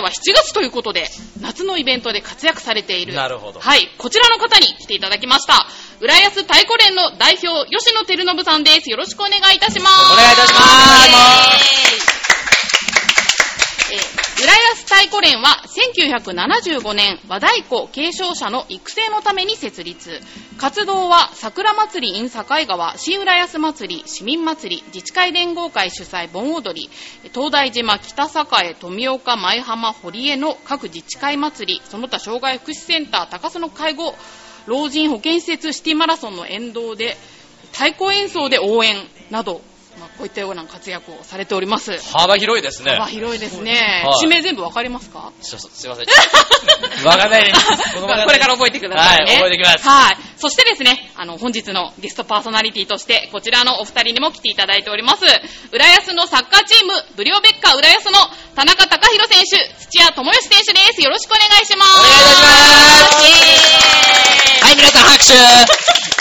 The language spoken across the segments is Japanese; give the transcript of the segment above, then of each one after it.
回は7月ということで、夏のイベントで活躍されている。なるほどはい、こちらの方に来ていただきました。浦安太鼓連の代表、吉野照信さんです。よろしくお願いいたします。お願いいたしますえー浦安太鼓連は1975年和太鼓継承者の育成のために設立活動は桜祭り in 境川新浦安祭り市民祭り自治会連合会主催盆踊り東大島北栄富岡舞浜堀江の各自治会祭りその他障害福祉センター高須の介護老人保健施設シティマラソンの沿道で太鼓演奏で応援など、まあ、こういったような活躍をされております幅広いですね。幅広いですね。はい地名全部わかりますか？すいません。わかんないです。これから覚えてくださいね。はい覚えてきますはい。そしてですね、あの、本日のゲストパーソナリティとして、こちらのお二人にも来ていただいております。浦安のサッカーチーム、ブリオベッカ浦安の田中隆弘選手、土屋智義選手です。よろしくお願いします。お願いいたしますはい、皆さん拍手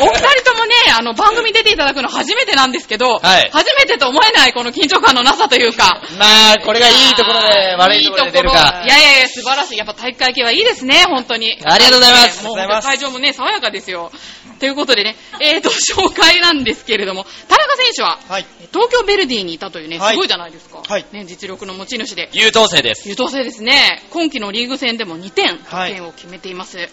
お二人ともね、あの、番組出ていただくの初めてなんですけど、はい初めてと思えないこの緊張感のなさというか、まあ、これがいいところで悪いところで出るいいところかい。やいやいや、素晴らしい。やっぱ体育会系はいいですね、本当に。ありがとうございますもうありがとうございます会場もね、爽やかですよ。ということでね、えーと、紹介なんですけれども、田中選手は、はい。東京ヴェルディにいたというね、はいすごいじゃないですか。はいね、実力の持ち主で。優等生です。優等生ですね。今季のリーグ戦でも2点、得はい点を決めています。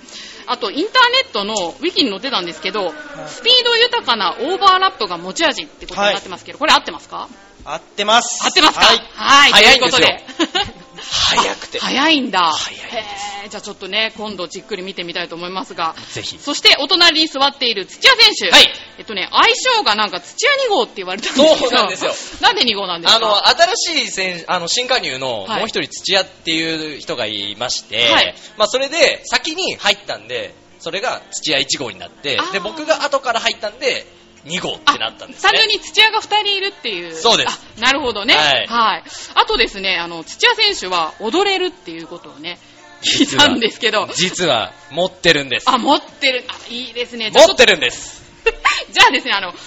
あと、インターネットのウィキに載ってたんですけど、スピード豊かなオーバーラップが持ち味ってことになってますけど、これ合ってますか？合ってます。合ってますか？はい。はい、早いんということで。早くて。早いんだ。早いですじゃあちょっとね、今度じっくり見てみたいと思いますが。ぜひ。そして、お隣に座っている土屋選手。はい。えっとね、相性がなんか土屋2号って言われたんですけど。そうなんですよ。なんで2号なんですか？あの、新しい選手、あの、新加入の、はいもう一人土屋っていう人がいまして、はいまあ、それで、先に入ったんで、それが土屋1号になってで、僕が後から入ったんで、2号ってなったんですね。スタジオに土屋が2人いるっていう。そうですあ、なるほどね。はいあとですね、あの、土屋選手は踊れるっていうことをね、聞いたんですけど。実は、持ってるんです。あ、持ってる。あ、いいですね。持ってるんです。じゃあですね、あの、後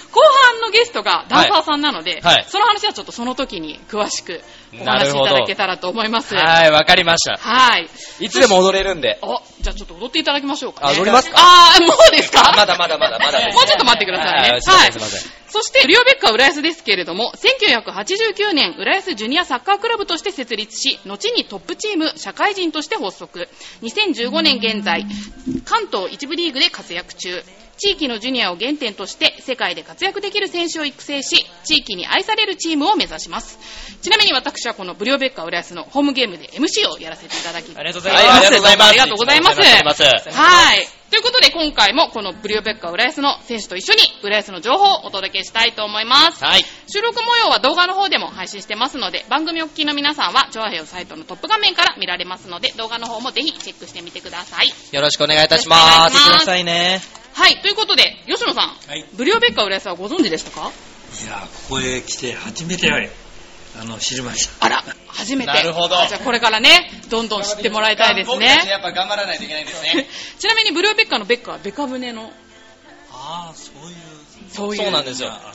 半のゲストがダンサーさんなので、はいはいその話はちょっとその時に詳しくお話しいただけたらと思います。はい、わかりました。はい。いつでも踊れるんで。お、じゃあちょっと踊っていただきましょうか、ね。あ踊りますか？あー、もうですか？まだまだまだまだですもうちょっと待ってくださいね。はいすいませんすいませんそして、リオベッカ浦安ですけれども、1989年、浦安ジュニアサッカークラブとして設立し、後にトップチーム、社会人として発足。2015年現在、関東一部リーグで活躍中。地域のジュニアを原点として世界で活躍できる選手を育成し、地域に愛されるチームを目指します。ちなみに私はこのブリオベッカ浦安のホームゲームで MC をやらせていただきありがとうごはい、ざいます。ありがとうございます。ありがとうございますはい。ということで今回もこのブリオベッカ浦安の選手と一緒に浦安の情報をお届けしたいと思います。はい。収録模様は動画の方でも配信してますので、番組お聞きの皆さんは、チョアヘヨサイトのトップ画面から見られますので、動画の方もぜひチェックしてみてください。よろしくお願いいたしお願ますいします。くださいね。はい。ということで、吉野さん、はい。いブリオベッカ浦安はご存知でしたか？や、ここへ来て初めて、あの、知りました。あら、初めて。なるほどあじゃあこれからね、どんどん知ってもらいたいですね。やっぱ頑張らないといけないですね。ちなみにブリオベッカのベッカはベカ舟の、ああ、そういう。そういう。そうなんですよあ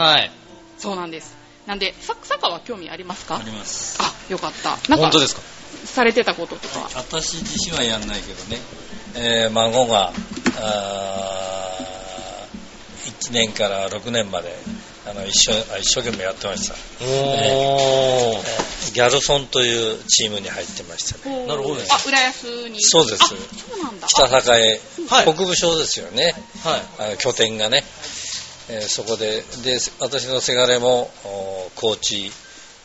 はい。そうなんです。なんで、ササッカーは興味ありますか？あります。あ、よかった。なんか本当、ですか？されてたこととか。私自身はやんないけどね、えー孫が、あ1年から6年まで、あの一生あ一生懸命やってました。おえー。ーギャルソンというチームに入ってましたね。なるほどねあ、浦安に。そうですあ、そうなんだ。北栄、はい国部省ですよね。はい。あの拠点がね、えーそこでで私のせがれもおコーチ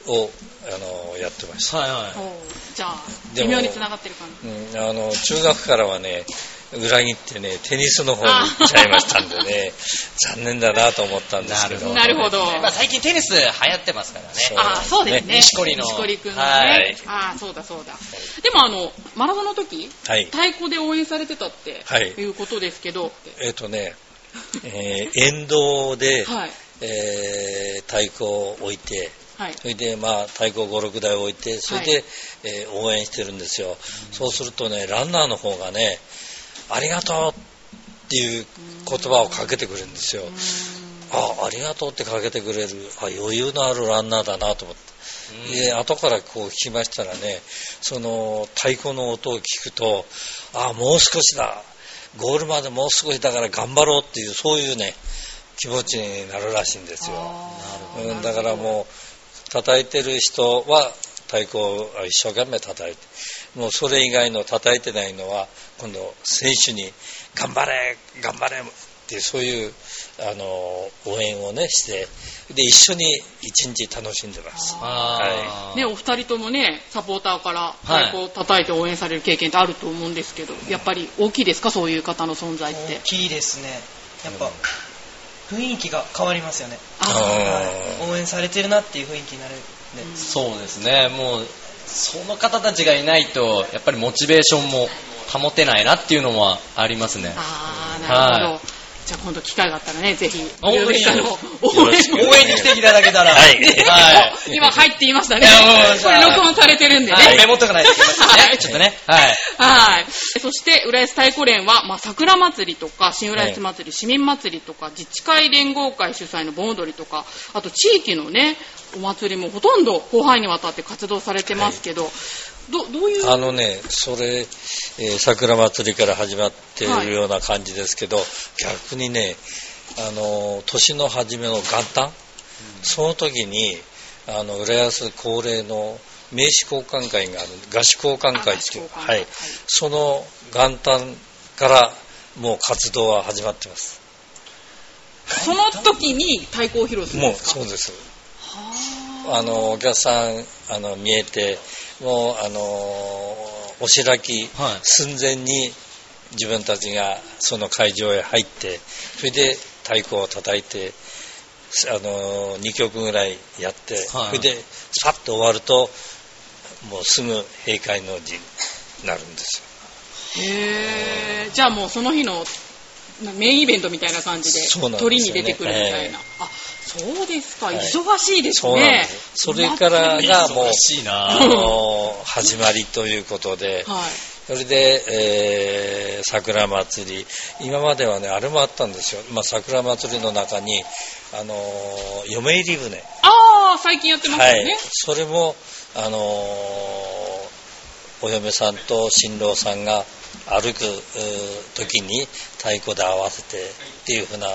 をあのやってました、はいはおーじゃあ、微妙に繋がってる感じ。うん、あの中学からはね裏切ってねテニスの方に行っちゃいましたんでね残念だなと思ったんですけどなるほど。い。まあ最近テニス流行ってますからね。あ、そうですね。錦織の錦織くんのね。はいあ、そうだそうだ。でもあの、マラソンの時、はい太鼓で応援されてたって、はいいうことですけど、えっ、とね、えー沿道で、はい。えー太鼓を置いてはい。それでまあ太鼓56台置いてそれで、えー応援してるんですよ、そうするとねランナーの方がねありがとうっていう言葉をかけてくるんですよあ、ありがとうってかけてくれる、あ、余裕のあるランナーだなと思って。で、後からこう聞きましたらね、その太鼓の音を聞くと、あ、もう少しだ。ゴールまでもう少しだから頑張ろうっていう、そういうね、気持ちになるらしいんですよ。うん、だからもう、叩いてる人は太鼓を一生懸命叩いて、もうそれ以外の叩いてないのは、今度選手に頑張れ、頑張れっていう、そういう、あの、応援をね、して、で、一緒に一日楽しんでます。あー。ね、お二人ともね、サポーターからはい。太鼓を叩いて応援される経験ってあると思うんですけど、やっぱり大きいですか、そういう方の存在って。大。きいですね。やっぱ雰囲気が変わりますよね、あはい、応援されてるなっていう雰囲気になるんで、そうですね、もう、その方たちがいないと、やっぱりモチベーションも保てないなっていうのはありますね。あー、なるほど。はじゃあ今度機会があったらね、ぜひ、応援に来ていただけたら、はいはい。今入って言いましたね。これ録音されてるんでね。はいメモっとかないといけませんはいね。ちょっとね。はい。はい。そして、浦安太鼓連は、まあ、桜祭りとか、新浦安祭り、市民祭りとか、自治会連合会主催の盆踊りとか、あと地域のね、お祭りもほとんど広範囲にわたって活動されてますけど、どどういう、あのね、それ、えー桜祭りから始まっているような感じですけど、逆にね、あの、年の初めの元旦、その時に、あの、浦安恒例の名刺交換会がある、合宿交換会っていう、はいはい。その元旦からもう活動は始まってます。その時に太鼓を披露するんもうですか？そうです。はあの、お客さん、あの、見えて、もう、あの、お白きはい。寸前に自分たちがその会場へ入って、それで太鼓を叩いて、あの、2曲ぐらいやって、はい。それで、さっと終わると、もうすぐ閉会の字になるんですよ。へー。じゃあもうその日のなメインイベントみたいな感じで鳥に出てくるみたいな、ええあそうですか、はい。忙しいですね。です。それからがもう始まりということで、はい。それで、えー桜祭り、今まではね、あれもあったんですよ。まあ、桜祭りの中に、あのー嫁入り船。ああ最近やってますはい。よね、。それも、あのーお嫁さんと新郎さんが歩く時に太鼓で合わせてっていう風な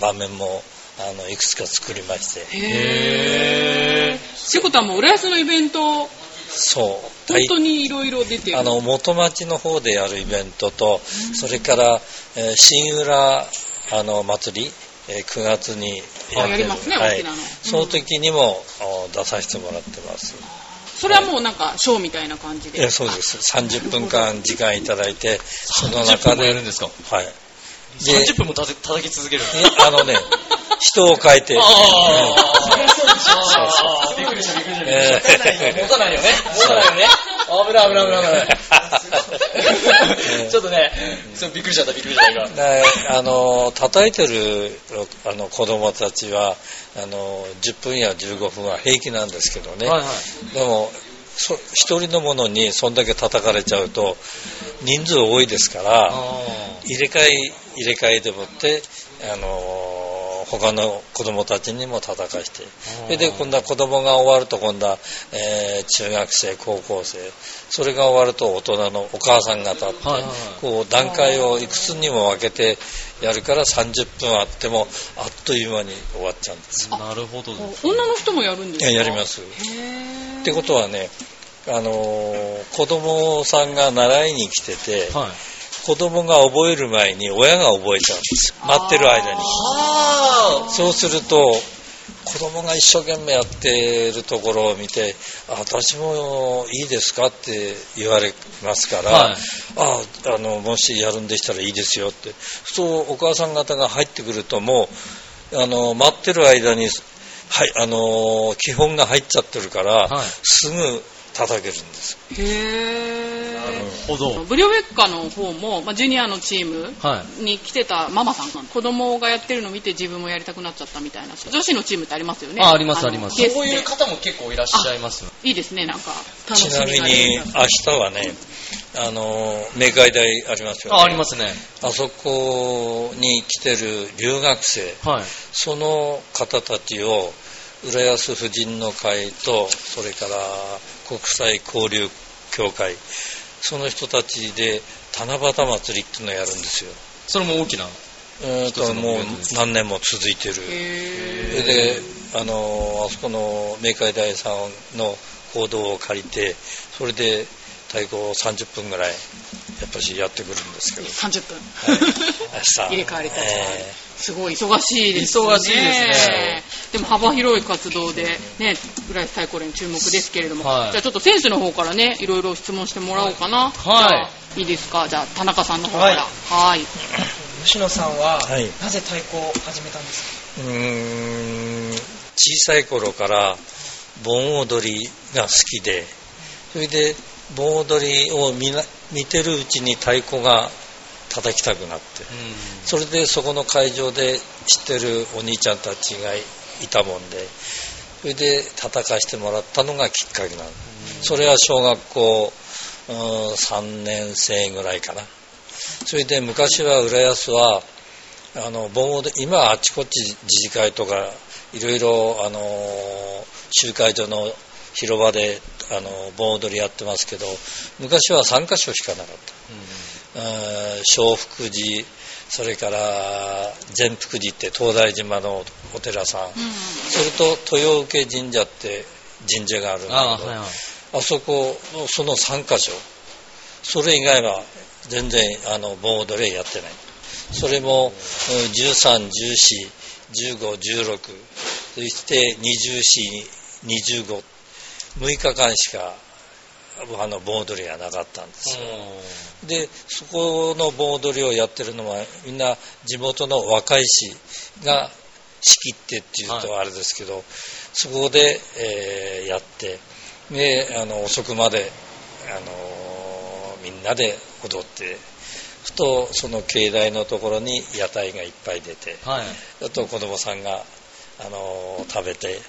場面も、あの、いくつか作りまして。へえってことはもう浦安のイベントそう。本当にいろいろ出てる。あの元町の方でやるイベントと、それから、えー新浦あの祭り、えー9月にやってる。はい。その時にもお出させてもらってます。それはもうなんかショーみたいな感じでえーそうです。30分間時間いただいて、その30中分もやで、るんですか？はい。で、30分も叩き続ける。あのね、人を変えて、あそあびっくりしたびっくりした。えー持たないよね。持たないよね。危ない危ない危ない危ない。ちょっとね、そうびっくりしちゃったびっくりしちゃった今。であの叩いてるあの子供たちはあの10分や15分は平気なんですけどね、はいはい。でもそ一人のものにそんだけ叩かれちゃうと人数多いですから入れ替え入れ替えでもってあの他の子供たちにも叩かして。それで今度は子供が終わると今度は、えー中学生高校生。それが終わると大人のお母さん方って、こう段階をいくつにも分けてやるから30分あってもあっという間に終わっちゃうんです。よなるほど。女の人もやるんですか？いややりますってことはね、あのー子供さんが習いに来てて、はい。子供が覚える前に親が覚えちゃうんです。待ってる間に。あそうすると、子供が一生懸命やってるところを見て、あ私もいいですかって言われますから、はいああの、もしやるんでしたらいいですよって。そうお母さん方が入ってくるともう、あの、待ってる間に、はい、あの、基本が入っちゃってるから、はいすぐ叩けるんです。へーほど。ブリオベッカの方も、まあ、ジュニアのチームはに来てたママさんが子供がやってるのを見て自分もやりたくなっちゃったみたいな女子のチームってありますよねあありますのありますそういうで方も結構いらっしゃいますよ。いいですねなんか楽しみちなみがに明日はね、あの、明海大ありますよね。あ、ありますね。あそこに来てる留学生、はい。その方たちを、浦安婦人の会と、それから国際交流協会、その人たちで七夕祭りっていうのをやるんですよ。それも大きな。うーともう何年も続いてる。へそれで、あの、あそこの明海大さんの行動を借りて、それで太鼓を30分ぐらい、やっぱしやってくるんですけど、30分、明日。入れ替わり立ち。替わりえすごい忙しいですね。忙しいですね。でも幅広い活動でね浦安太鼓連注目ですけれども、はい。じゃあちょっと選手の方からねいろいろ質問してもらおうかな。はい。いいですか？じゃあ田中さんの方から。はい。吉野さんは、はい。なぜ太鼓を始めたんですか？ーうーん。小さい頃から盆踊りが好きで、それで盆踊りを見な見てるうちに太鼓が叩きたくなって、それでそこの会場で知ってるお兄ちゃんたちがいたもんで、それで叩かしてもらったのがきっかけなの。それは小学校うん3年生ぐらいかな。それで昔は浦安は、あの盆踊り今はあちこち自治会とかいろいろあの集会所の広場であの盆踊りやってますけど昔は3カ所しかなかった。うん。小福寺それから善福寺って東大島のお寺さん、それと豊受神社って神社があるんだああ、けどはいはい。あそこのその3カ所。それ以外は全然あの盆踊りはやってない。それもうん13141516そして24225 6日間しかあの盆踊りがなかったんですよでそこの盆踊りをやってるのはみんな地元の若い市が仕切ってっていうとあれですけど、そこで、えーやってであの遅くまで、あのーみんなで踊ってふとその境内のところに屋台がいっぱい出てはい。あと子供さんが、あのー食べて、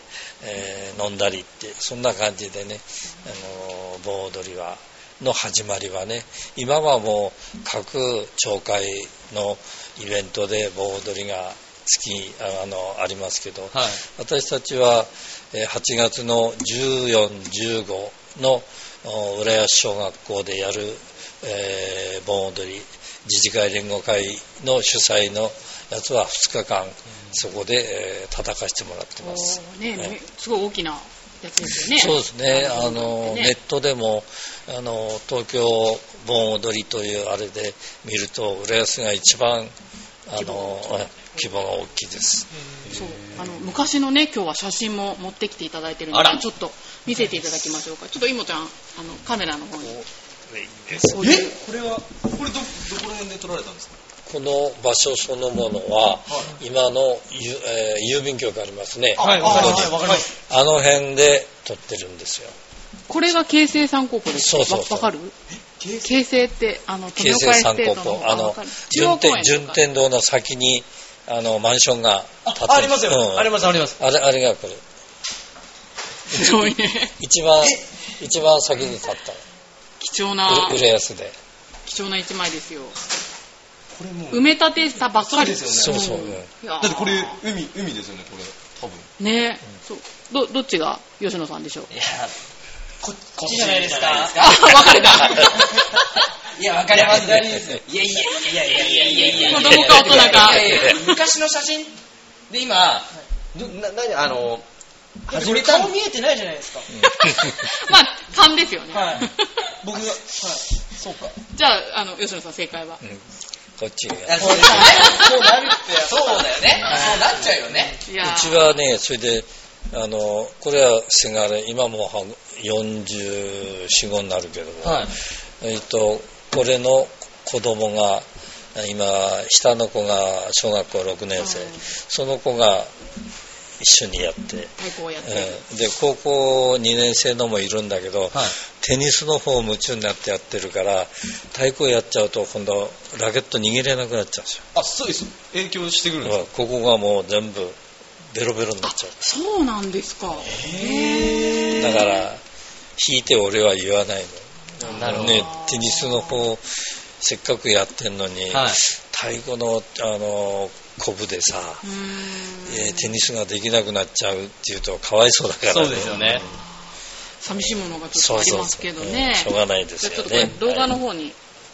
えー飲んだりってそんな感じでね、あのー盆踊りはの始まりはね今はもう各町会のイベントで盆踊りが月ああのありますけど、はい。私たちはえー8月の1415のお浦安小学校でやる、えー盆踊り自治会連合会の主催のやつは2日間そこで、えー叩かしてもらってます。ねはい。ねすごい大きなやつですよね。そうですね、あのの、ね。ネットでも、あの、東京盆踊りというあれで見ると、浦安が一番、あの、規模が大きい。です。そう。あの昔のね今日は写真も持ってきていただいてるのでちょっと見せていただきましょうか。ちょっといもちゃんあのカメラの方にえこういうこれは、これど、どこら辺で撮られたんですか？この場所そのものは、今のゆ、えー郵便局ありますね。はい、わかります。あの辺で撮ってるんですよ。これが京成三高校ですそうそうそう。わわかる？京京成ってあの京成三高校、あの、順天、順天天堂の先に、あの、マンションが建ってあ、ありますよ。うん。あります、あります。あれ、あれがこれ。すごいね一番、一番先に建った貴重な浦安で。貴重な一枚ですよこれもう、埋め立てしたばっかりですよねそうそう。だってこれ、海、海ですよね、これ。多分。ねそうどどっちが吉野さんでしょう？いや、ここっちじゃないですか？あ分かれた いや、わかります。いやいやいやいやいやいやいやいや。子供か大人かいやいや昔の写真で今、どな、なに、あの、始めた顔見えてないじゃないですか。まあ勘ですよね、はい。僕が、はい。そうか。じゃああの吉野さん正解は？うんこっちそうですよね。そうなるって、そうだよね。そうなっちゃうよね。うちはね、それで、あの、これはせがれ、今もう44、5になるけども、はい。えっと、これの子供が、今、下の子が小学校6年生、うんその子が一緒にやって。うんで高校2年生のもいるんだけど、はい。テニスの方夢中になってやってるから太鼓やっちゃうと今度ラケット握れなくなっちゃうんですよあ、そうです。影響してくるんですか？ここがもう全部ベロベロになっちゃうそうなんですか。へだから弾いて俺は言わないのなるほどねテニスの方せっかくやってんのに、はい。太鼓のあのコブでさ、えーテニスができなくなっちゃうっていうとかわいそうだから、そうですよね。寂しいものがちょっそうそうとありますけどね。そううんしょうがないですじゃあちょっとこれよね動画の方に、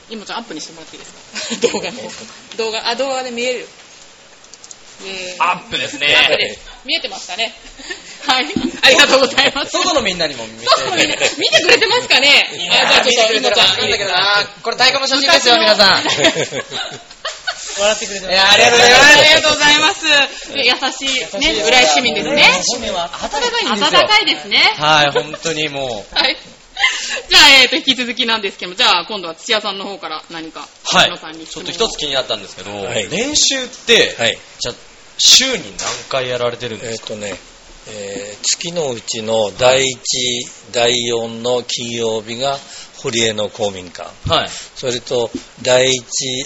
今ちゃんアップにしてもらっていいですか？動画の方。動画、あ、動画で見える。えーアップですね。アップです。見えてましたね。はい。ありがとうございます。外のみんなにも見て。そうね見てくれてますかね？あ、じゃあちょっと、みのちゃん。だけどな。これ太鼓の写真ですよ、皆さん。笑ってくれていや、ありがとうございます。ありがとうございます。で優しい、ね、浦井市民ですね。市民は温かいんです暖よ。かいですね。はい、本当にもう。はい。じゃあ、えっ、と、引き続きなんですけども、じゃあ、今度は土屋さんの方から何か、はい野さんに。ちょっと一つ気になったんですけど、はい練習って、はいじゃあ週に何回やられてるんえっ、ですか？とね、えー月のうちの第1、第4の金曜日が堀江の公民館。はい。それと、第1、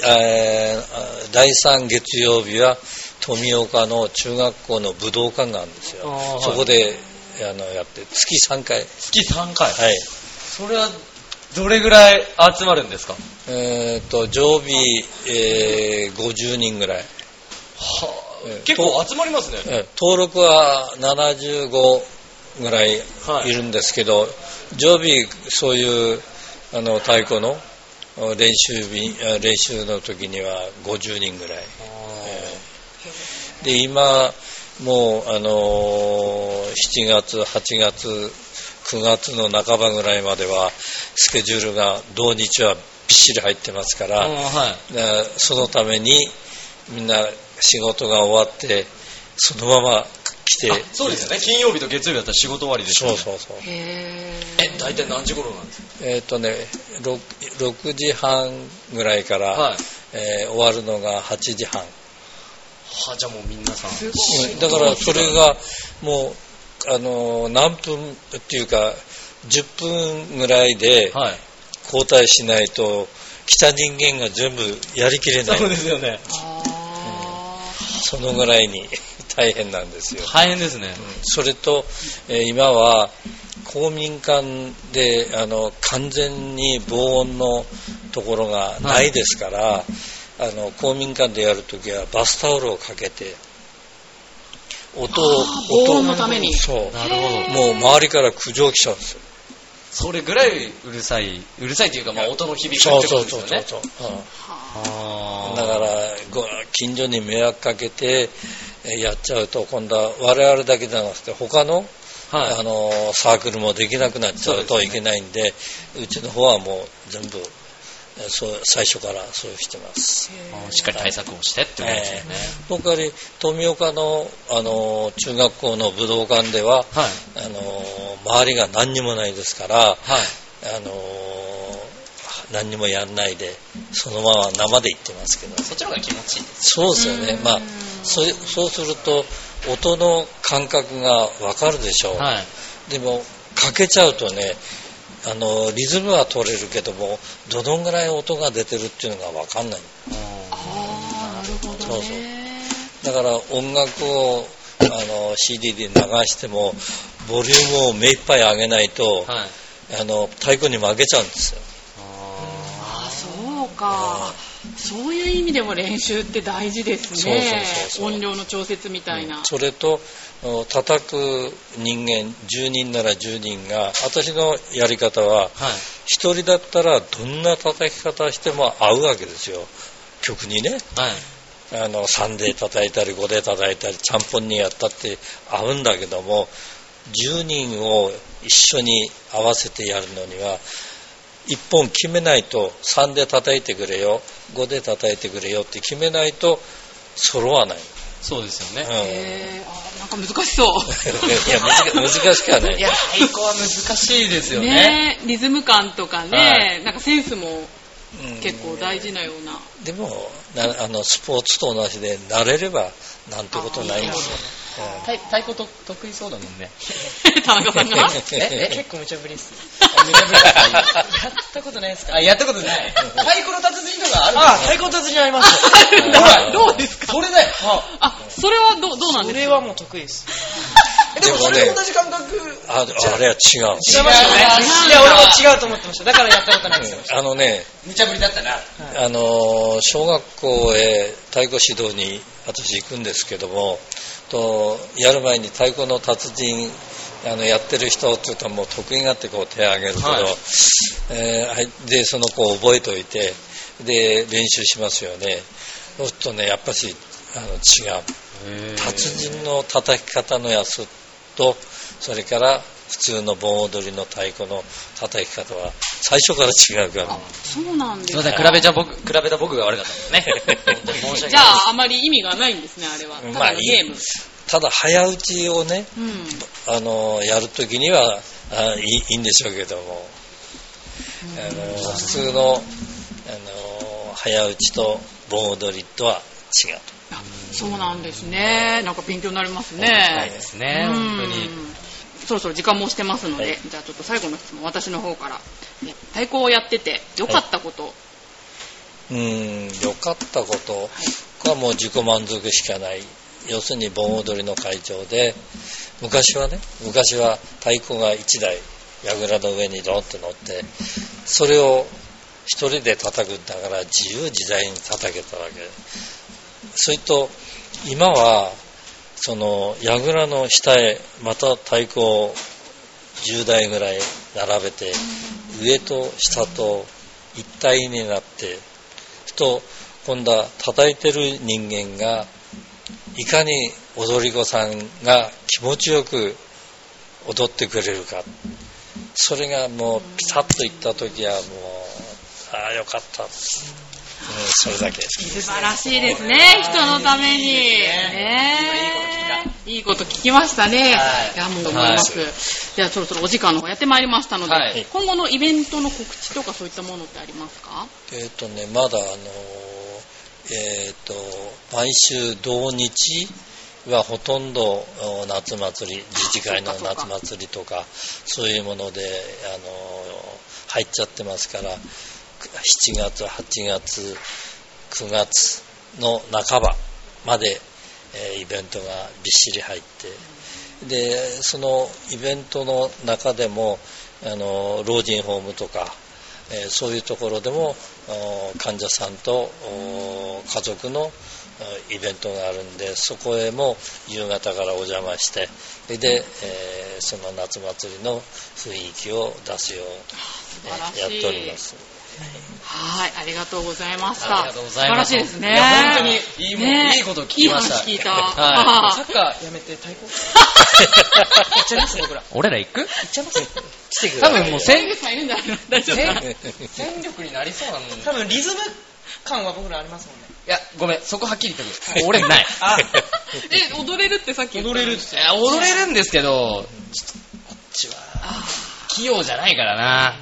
えーあ第3月曜日は富岡の中学校の武道館があるんですよ。はいそこであのやって、月3回。月3回。はい。それは、どれぐらい集まるんですか？えっ、と、常備、えー50人ぐらい。はえー結構集まりますね。えー登録は75ぐらいはい。いるんですけど、常備そういうあの太鼓のあ練習日あ練習の時には50人ぐらい、えーで今もうあのー7月8月9月の半ばぐらいまではスケジュールが同日はびっしり入ってますから、はい。だからそのためにみんな仕事が終わってそのまま来てあそうですよね。金曜日と月曜日だったら仕事終わりですよね。そうそうそうへえ、大体何時頃なんですか？えっ、とね 6, 6時半ぐらいから、はい。えー終わるのが8時半、は、じゃあもう皆さん。すごい。うんだからそれがもうあのー何分っていうか10分ぐらいではい。交代しないと来た人間が全部やりきれないそうですよね。あそのぐらいに 大変なんですよ。大変ですね。それと、えー今は公民館であの完全に防音のところがないですから、あの公民館でやるときはバスタオルをかけて音を音のために。そう。なるほど。もう周りから苦情来ちゃうんですよ。それぐらいうるさい、うるさいというか、まあ音の響きそうってこそう。とですよね。そう。そう、うん。あーだからご近所に迷惑かけてえーやっちゃうと今度は我々だけじゃなくて他のはい。あのサークルもできなくなっちゃうといけないんでうちの方はもう全部えーそう最初からそうしてます。しっかり対策をしてってことですよね。僕は富岡のあの中学校の武道館でははい。あの周りが何にもないですからはい。あの何にもやんないでそのまま生で行ってますけどそっちの方が気持ちいいです。そうですよねまあそそうすると音の感覚がわかるでしょう、はい。でもかけちゃうとねあのリズムは取れるけどもどのぐらい音が出てるっていうのが分かんないあーなるほどそうそうね。だから音楽をあの CD で流してもボリュームを目いっぱい上げないと、はい。あの太鼓に負けちゃうんですよあそうか。そういう意味でも練習って大事ですそうねそうそう。そう音量の調節みたいな。それと叩く人間10人なら10人が私のやり方ははい。1人だったらどんな叩き方しても合うわけですよ曲にねはい。あの3で叩いたり5で叩いたりちゃんぽんにやったって合うんだけども10人を一緒に合わせてやるのには1本決めないと3で叩いてくれよ。5で叩いてくれよ。って決めないと揃わない、そうですようん、ね。へー。あーなんか難しそう。いや難し難しくはない。いや、太鼓は難しいですよね。ねリズム感とかね、はなんかセンスもうん。結構大事なような。でもなあのスポーツと同じで慣れればなんてことないんですよ、太太鼓と得意そうだもんね。田中さんが？え、え、結構無茶ぶりっす。めちゃめちゃやったことないですか？あ、やったことない。太鼓の達人とかあるあ、太鼓達人あります。ほら、どうですか？それだよ。あ、それはどうどうなんですか？それはもう得意です。でもそれと同じ感覚？ああれは違う違いますよね。いや、俺も違うと思ってました。だからやったことないんですよ。あのね無茶ぶりだったな。あの小学校へ太鼓指導に私行くんですけどもとやる前に太鼓の達人あのやってる人って言うともう得意があってこう手を挙げるけど、はい。えーはいでその子を覚えておいてで練習しますよね。そうするとねやっぱしあの違う。達人の叩き方のやつとそれから普通の盆踊りの太鼓の叩き方は最初から違うからあ、そうなんですすかいません、比べちゃ僕、比べた僕が悪かったですね。じゃあ、あまり意味がないんですね、あれは。たまあだのゲーム。ただ早打ちをねうん。あのやるときにはあいいいいんでしょうけども、あの普通のあの早打ちと盆踊りとは違うあそうなんですね。なんか勉強になりますね。ないですね、うん本当に。そろそろ時間も押してますので、はい。じゃあちょっと最後の質問、私の方から。ね太鼓をやってて、良かったこと。うん良かったこと。はもう自己満足しかない。要するに盆踊りの会場で昔はね昔は太鼓が1台櫓の上にドンと乗ってそれを一人で叩くんだから自由自在に叩けたわけ。それと今はその櫓の下へまた太鼓を10台ぐらい並べて上と下と一体になってふと今度は叩いてる人間がいかに踊り子さんが気持ちよく踊ってくれるか。それがもうピタッといった時はもうああよかった、それだけ素晴らしいですね、人のために。ねえ。いいこと聞きましたね。はい。いや、もう思います。では、そろそろお時間の方やってまいりましたので、はい。今後のイベントの告知とかそういったものってありますか？えっ、とねまだあのえっ、と毎週同日はほとんどお夏祭り自治会の夏祭りとかそういうものであの入っちゃってますからく7月8月9月の半ばまで、えーイベントがびっしり入ってでそのイベントの中でもあの老人ホームとかえーそういうところでもお患者さんとお家族のおイベントがあるんでそこへも夕方からお邪魔してで、えーその夏祭りの雰囲気を出すよう、やっておりますはい、ありがとうございました。ありがとうございます。素晴らしいですね。本当にいいもんね。いいこと聞きました。いい話聞いた。はサッカーやめて太鼓？行っちゃいます僕ら。行俺ら行く？っちゃいます来てく多分もう千戦さんいるんじゃないの大丈夫戦力になりそうなんだ多分リズム感は僕らありますもんね。いや、ごめん、そこはっきり言ってく。る。俺ない。あ、え、踊れるってさっき言ったの踊れるっいや、踊れるんですけど、ちょっとこっちは、あ器用じゃないからな。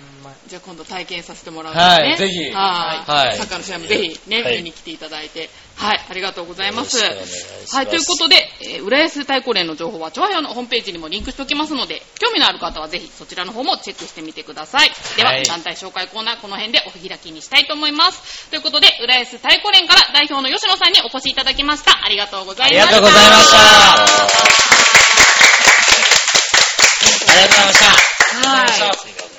ーじゃあ今度体験させてもらうんですね。はいぜひはい。はいサッカーの試合もぜひね、はい見に来ていただいて。はい、ありがとうございます。いしますはい、ということで、えー浦安太鼓連の情報は、調和表のホームページにもリンクしておきますので、興味のある方はぜひそちらの方もチェックしてみてください。では、はい団体紹介コーナー、この辺でお開きにしたいと思います。ということで、浦安太鼓連から代表の吉野さんにお越しいただきました。ありがとうございました。ありがとうございました。ありがとうございました。はい。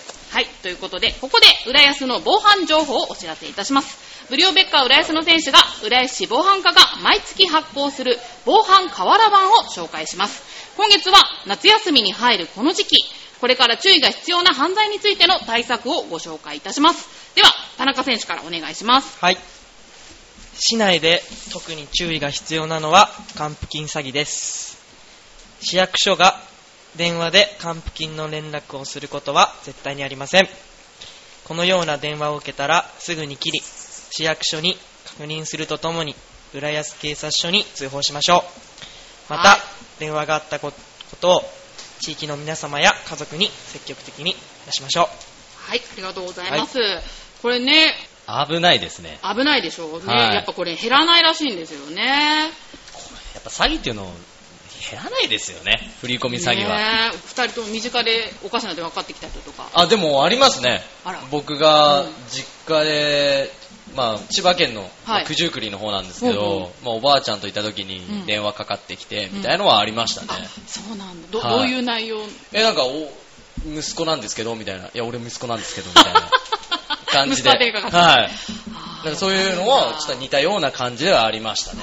ということで、ここで、浦安の防犯情報をお知らせいたします。ブリオベッカー浦安の選手が、浦安市防犯課が毎月発行する防犯瓦版を紹介します。今月は夏休みに入るこの時期、これから注意が必要な犯罪についての対策をご紹介いたします。では、田中選手からお願いします。はい。市内で特に注意が必要なのは還付金詐欺です。市役所が電話で還付金の連絡をすることは絶対にありません。このような電話を受けたらすぐに切り、市役所に確認するとともに、浦安警察署に通報しましょう。また、はい電話があったことを地域の皆様や家族に積極的に出しましょう。はい、ありがとうございます。これね、危ないですね。危ないでしょうね、はいやっぱこれ減らないらしいんですよね。やっぱ詐欺っていうの減らないですよね。振り込み詐欺は。ねえ二人とも身近でおかしな電話かかってきた人とか。あ、でもありますね。僕がうん実家で、まあ、千葉県のはい九十九里の方なんですけうんうんど、まあ、おばあちゃんといた時うんに電話かかってきて、みたいなのはありましたね。あ、そうなんだ。ど,、はいどういう内容？え、なんか、お、息子なんですけど、みたいな。いや、俺息子なんですけど、みたいな 感じで。はい。なんかそういうのは、ちょっと似たような感じではありましたね。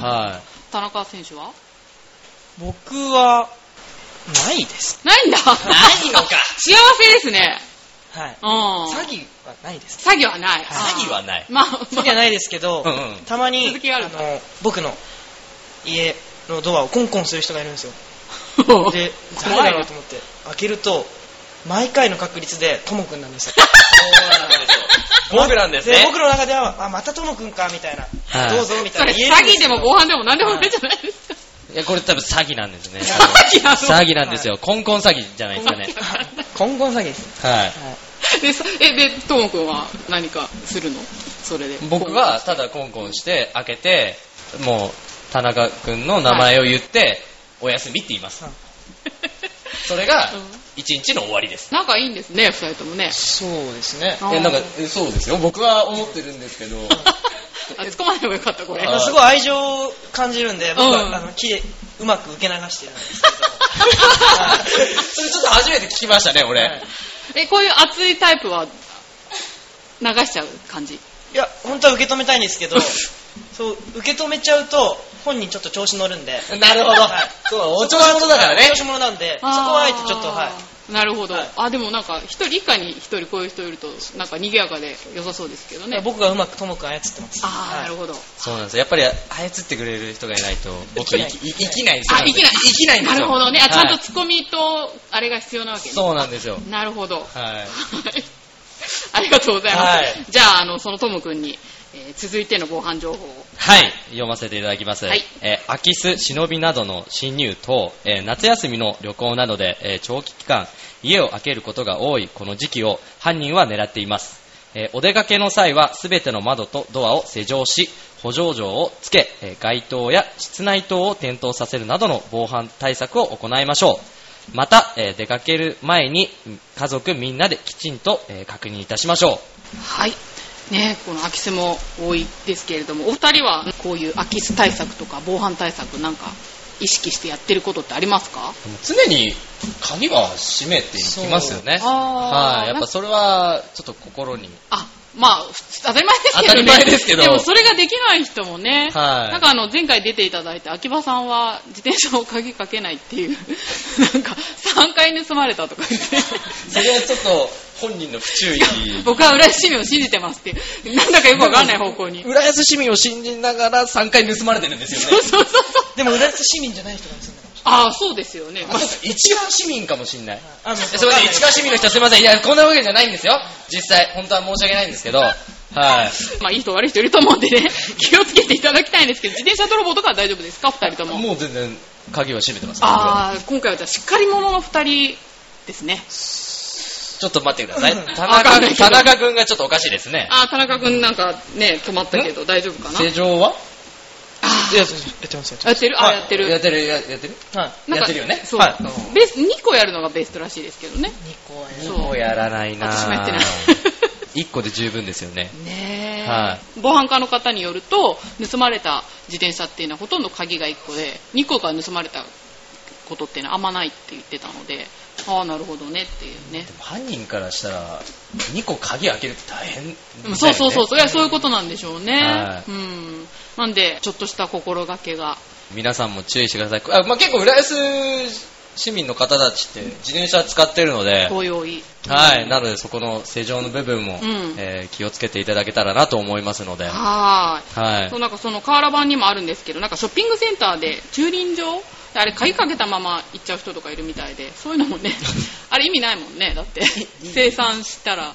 は田中選手は？僕は、ないです。ないんだ。ないのか 幸せですね。はい。うん。詐欺はないです。詐欺はない。い。詐欺はない。まあ、詐欺はないですけど、うんうんたまに続きがあの僕の家のドアをコンコンする人がいるんですよ。まあ、で、誰怖だろうと思って開けると、毎回の確率でともくんなんですよ。そうなんですよ。僕なんですね。僕の中では、あ、またともくんか、みたいな。はいどうぞ、みたそれいな言えるん詐欺ですけども防犯でも何でもないじゃないですか。いや、これ多分詐欺なんですね。詐欺なの詐欺なんですよ。コンコン詐欺じゃないですかね。コンコン詐欺です。はい。はいで、そ え、で、ともくんは何かするの？それで。僕はただコンコンして開けて、もう田中君の名前を言って、おやすみって言いますはい。それがうん一日の終わりです。仲いいんですね、二人ともね。そうですね。え、なんか、えそうですよ。僕は思ってるんですけど、あ、突っ込まない方がよかった、これ。あすごい愛情を感じるんで、僕は、うんあの、きれいうまく受け流してるんですけど。そ れちょっと初めて聞きましたね、俺。はいえ、こういう熱いタイプは流しちゃう感じ？いや、本当は受け止めたいんですけど、そう、受け止めちゃうと、本人ちょっと調子乗るんで。なるほどはい。そう、お調子者だからね調。子者なんで、そこはあえてちょっと、はい。い。なるほど。はいあ、でもなんか、一人以下に一人こういう人いると、なんか賑やかで良さそうですけどね。僕がうまくともくん操ってます。ああ、はいなるほど。そうなんですよ。やっぱり操ってくれる人がいないと、僕生き生きないんですよ。あ、いきない。生きないんですよ。なるほどね。あ、ちゃんはいとツッコミと、あれが必要なわけね。そうなんですよ。なるほど。はい。は いありがとうございます。はいじゃあ、あの、そのトム君に、えー続いての防犯情報を。はい、読ませていただきます。はいえー空き巣、忍びなどの侵入等、えー夏休みの旅行などで、えー長期期間、家を空けることが多いこの時期を犯人は狙っています。えーお出かけの際はすべての窓とドアを施錠し、補助錠をつけ、えー街灯や室内灯を点灯させるなどの防犯対策を行いましょう。また、えー出かける前にうん家族みんなできちんと、えー確認いたしましょはい。ね、この空き巣も多いですけれども、お二人はこういう空き巣対策とか防犯対策なんか意識してやってることってありますか？常に鍵は閉めていきますよね。はい、やっぱそれはちょっと心に。あ、まあ、当たり前ですけどね。当たり前ですけどでもそれができない人もね。はいなんかあの、前回出ていただいて、秋葉さんは自転車を鍵かけないっていう、なんか3回盗まれたとか言って。それはちょっと本人の不注意。僕は浦安市民を信じてますっていう、なんだかよくわかんない方向に。浦安市民を信じながら3回盗まれてるんですよね。そうそうそうそう。でも、浦安市民じゃない人が住んでるかもしれない。ああ、そうですよね。まあ一番市民かもしんない。あのすいません、市川市民の人すいません。いや、こんなわけじゃないんですよ。実際、本当は申し訳ないんですけど。はい。まあ、いい人悪い人いると思うんでね、気をつけていただきたいんですけど、自転車泥棒とかは大丈夫ですか？二人とも。もう全然鍵は閉めてます。ああ、今回はじゃあ、しっかり者の二人ですね。ちょっと待ってください。田中田中君がちょっとおかしいですね。ああ、田中くんなんかね、止まったけど大丈夫かな？正常は？や、やってますやってる？あ、やってる。やってる、ややってる？はい。なんかやってるよね？そう。はいベス2個やるのがベストらしいですけどね。2個はやそうもうやらないな私もやってない。1個で十分ですよね。ねえ、は防犯課の方によると盗まれた自転車っていうのはほとんど鍵が1個で2個が盗まれたことっていうのはあんまないって言ってたのでああなるほどねっていうね。犯人からしたら、2個鍵開けるって大変ね、うんそうそうそうそれはそういうことなんでしょうね、はい。うん。なんでちょっとした心がけが。皆さんも注意してください。あまあ、結構、浦安市民の方たちって自転車使ってるので、ご用意はい。なので、そこの施錠の部分も、うん。えー気をつけていただけたらなと思いますので、ははーいい。そう。なんかその瓦版にもあるんですけどなんかショッピングセンターで駐輪場あれ鍵かけたまま行っちゃう人とかいるみたいでそういうのもね あれ意味ないもんねだって生産したら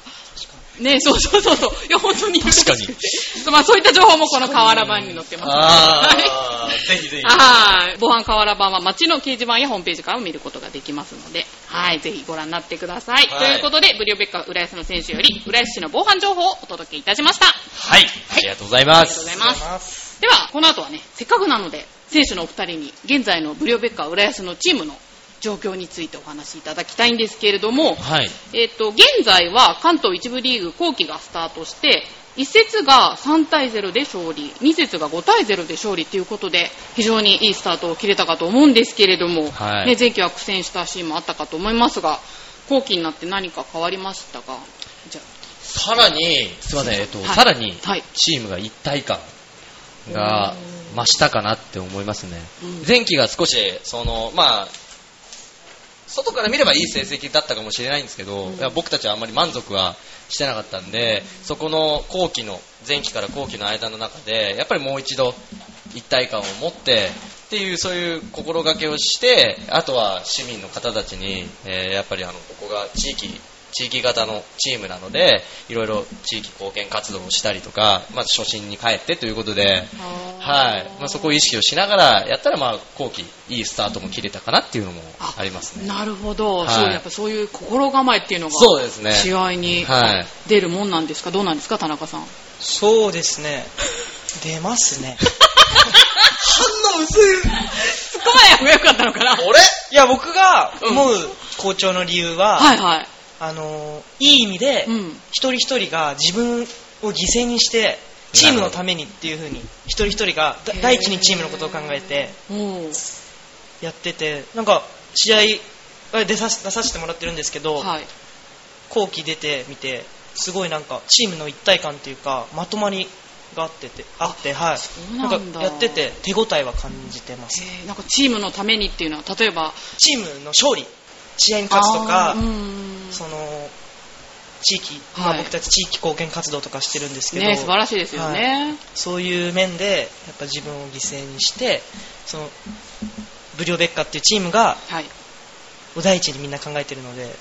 ねそうそうそうそう。いや、本当に。確かに。まあ、そういった情報もこの河原版に載ってます。あはいー、ぜひぜひ。はい。防犯河原版は街の掲示板やホームページからも見ることができますので、はい。ぜひご覧になってください。はいということで、ブリオベッカ浦安の選手より、浦安市の防犯情報をお届けいたしました。はい。ありがとうございますありがとうご。ざいます。では、この後はね、せっかくなので、選手のお二人に、現在のブリオベッカ浦安のチームの状況についてお話しいただきたいんですけれども、はい。えっ、と、現在は関東一部リーグ後期がスタートして、1節が3対0で勝利、2節が5対0で勝利ということで、非常にいいスタートを切れたかと思うんですけれども、はい。ね、前期は苦戦したシーンもあったかと思いますが、後期になって何か変わりましたか？じゃさらに、すいません、えっと、はい。さらにはい、チームが一体感が増したかなって思いますね。うん。前期が少し、その、まあ、外から見ればいい成績だったかもしれないんですけど、うん。僕たちはあんまり満足はしてなかったんで、そこの後期の、前期から後期の間の中で、やっぱりもう一度一体感を持って、っていうそういう心がけをして、あとは市民の方たちに、えーやっぱりあの、ここが地域、地域型のチームなので、いろいろ地域貢献活動をしたりとか、まず初心に帰ってということで、はい。まあ、そこを意識をしながらやったら、まあ、後期、いいスタートも切れたかなっていうのもありますね。なるほど、はいそうやっぱそういう心構えっていうのがそうですね。試合にはい。出るもんなんですか？どうなんですか？田中さんそうですね。出ますね。反応薄い。突っ込まない方がよかったのかな俺？いや、僕が思う好調の理由は、はいはいあの、いい意味で、うん。一人一人が自分を犠牲にして、チームのためにっていう風に、一人一人が第一にチームのことを考えてやってて、なんか、試合、あ出さ出させてもらってるんですけど、はい。後期出てみて、すごいなんか、チームの一体感っていうか、まとまりがあってて、あって、はい。なんだ。かやってて、手応えは感じてます。えー。なんかチームのためにっていうのは例えばチームの勝利、試合に勝つとかあー、うんその、地域、はい。まあ僕たち地域貢献活動とかしてるんですけど、ね素晴らしいですよね、そういう面で、やっぱ自分を犠牲にして、その、ブリオベッカっていうチームが、はい。お第一にみんな考えてるので、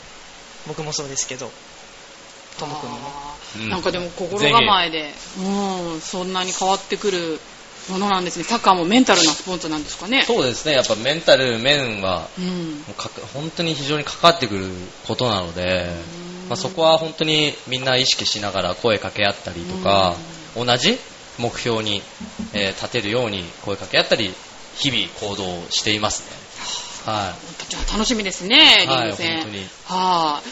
僕もそうですけど、とも。くんもね。なんかでも心構えで、うん、そんなに変わってくるものなんですね。サッカーもメンタルなスポーツなんですかね。そうですね。やっぱメンタル面は、うん。本当に非常に関わってくることなので、まあ、そこは本当にみんな意識しながら声かけ合ったりとか、同じ目標に、えー立てるように声かけ合ったり、日々行動していますね。はじゃあ楽しみですね、リはいーグ戦。本当に。はい。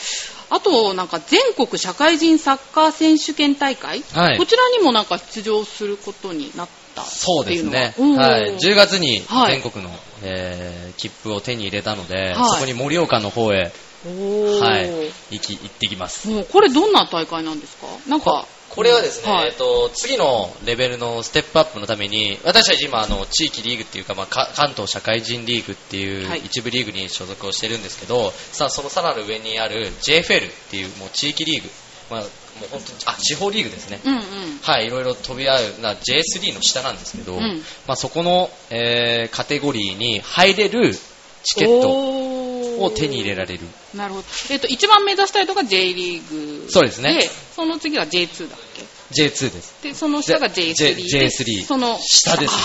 あと、なんか全国社会人サッカー選手権大会、はい。こちらにもなんか出場することになったってそうですね。うん。はい。10月にはい。全国の、えー切符を手に入れたので、はい。そこに盛岡の方へ、はい、行き、行ってきます。もうこれどんな大会なんですか？なんか、これはですね、はい。えっと、次のレベルのステップアップのために、私たち今、あの、地域リーグっていうか、まあ、か関東社会人リーグっていうはい。一部リーグに所属をしてるんですけど、さあ、そのさらなる上にある JFL っていうもう地域リーグ、まあ、もう本当に、あ、地方リーグですね。うんうん。はい、いろいろ飛び合う、な J3 の下なんですけど、うんまあ、そこの、えーカテゴリーに入れるチケットトを手に入れられる。なるほど。えっ、と、一番目指したいのが J リーグ。そうですねで、その次が J2 だっけ？J2 です。で、その下が J3 で。J- J3 その下ですね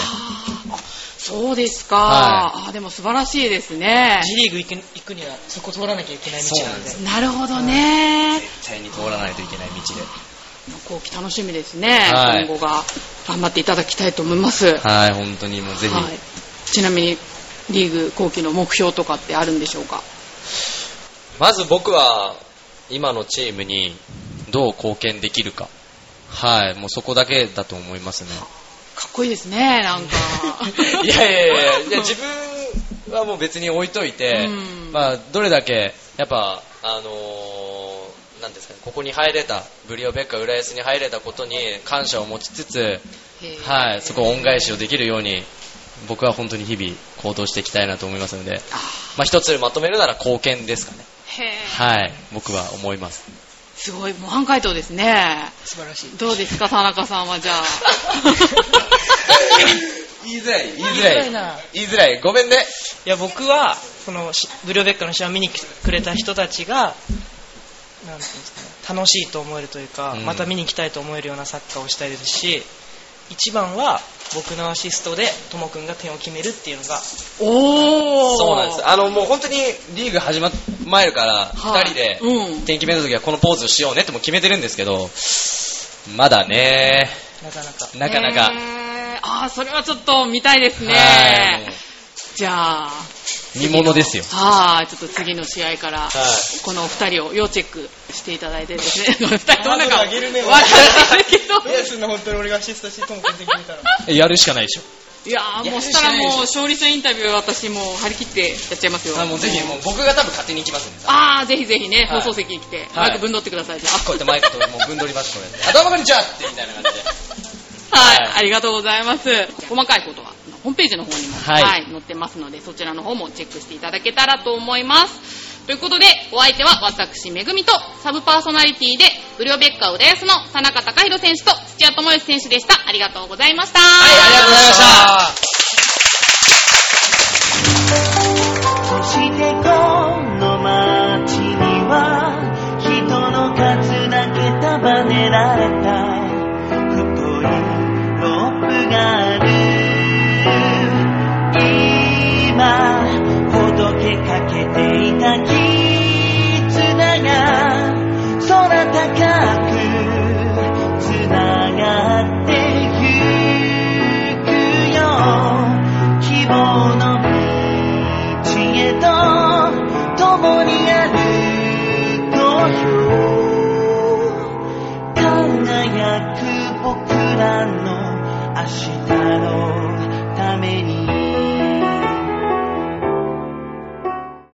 そうですか。はあーでも素晴らしいですね。G リーグ行く行くには、そこ通らなきゃいけない道なんで。なるほどね。絶対に通らないといけない道で。後期楽しみですね。はい今後が頑張っていただきたいと思います。はい、本当にもうぜひ、はいちなみに、リーグ後期の目標とかってあるんでしょうか？まず僕は今のチームにどう貢献できるか。はい、もうそこだけだと思いますね。かっこいいですね、なんか。いやいやいやいや、自分はもう別に置いといて、うんまあ、どれだけ、やっぱ、あのーなんですかね、ここに入れた、ブリオベッカ浦安に入れたことに感謝を持ちつつ、はい、そこを恩返しをできるように、僕は本当に日々行動していきたいなと思いますので、あまあ一つまとめるなら貢献ですかね。はい、僕は思います。すごい、模範解答ですね。素晴らしい。どうですか、田中さんはじゃあ。言いづらい、言いづらいな。言いづらい、ごめんね。いや、僕は、その、しブリオベッカの試合を見に来てくれた人たちが、なんていうんですかね、楽しいと思えるというか、うんまた見に行きたいと思えるようなサッカーをしたいですし、一番は僕のアシストでともくんが点を決めるっていうのが、おー。そうなんです。あの、もう本当にリーグ始まる前から、はい二人で、うん。天気目の時はこのポーズをしようねってもう決めてるんですけど、まだね、なかなか。なかなか。えー、あー、それはちょっと見たいですね。じゃあ、見物ですよ。はい、ちょっと次の試合から、はこのお二人を要チェックしていただいてですね、二人ともなんか、ハードル上げるねわかんないけど、どうすんの本当に俺がアシストしてともくん点決めたら。い。やるしかないでしょ。いやー、もうしたらもう勝利者インタビュー私もう張り切ってやっちゃいますよ。あもうぜひ、もう僕が多分勝手に行きますんで。あー、ぜひぜひね、はい放送席に来て、はいマイクぶんどってください。じゃあこうやってマイクともうぶんどります、これ。あ、どうもこんにちはってみたいな感じで。はい、はいありがとうございます。細かいことは、ホームページの方にも、はいはい、載ってますので、そちらの方もチェックしていただけたらと思います。ということで、お相手は私、めぐみと、サブパーソナリティで、ブリオベッカ浦安の田中隆弘選手と土屋智之選手でした。ありがとうございました。はい、ありがとうございました。そしてこの街には人の数だけ束ねられた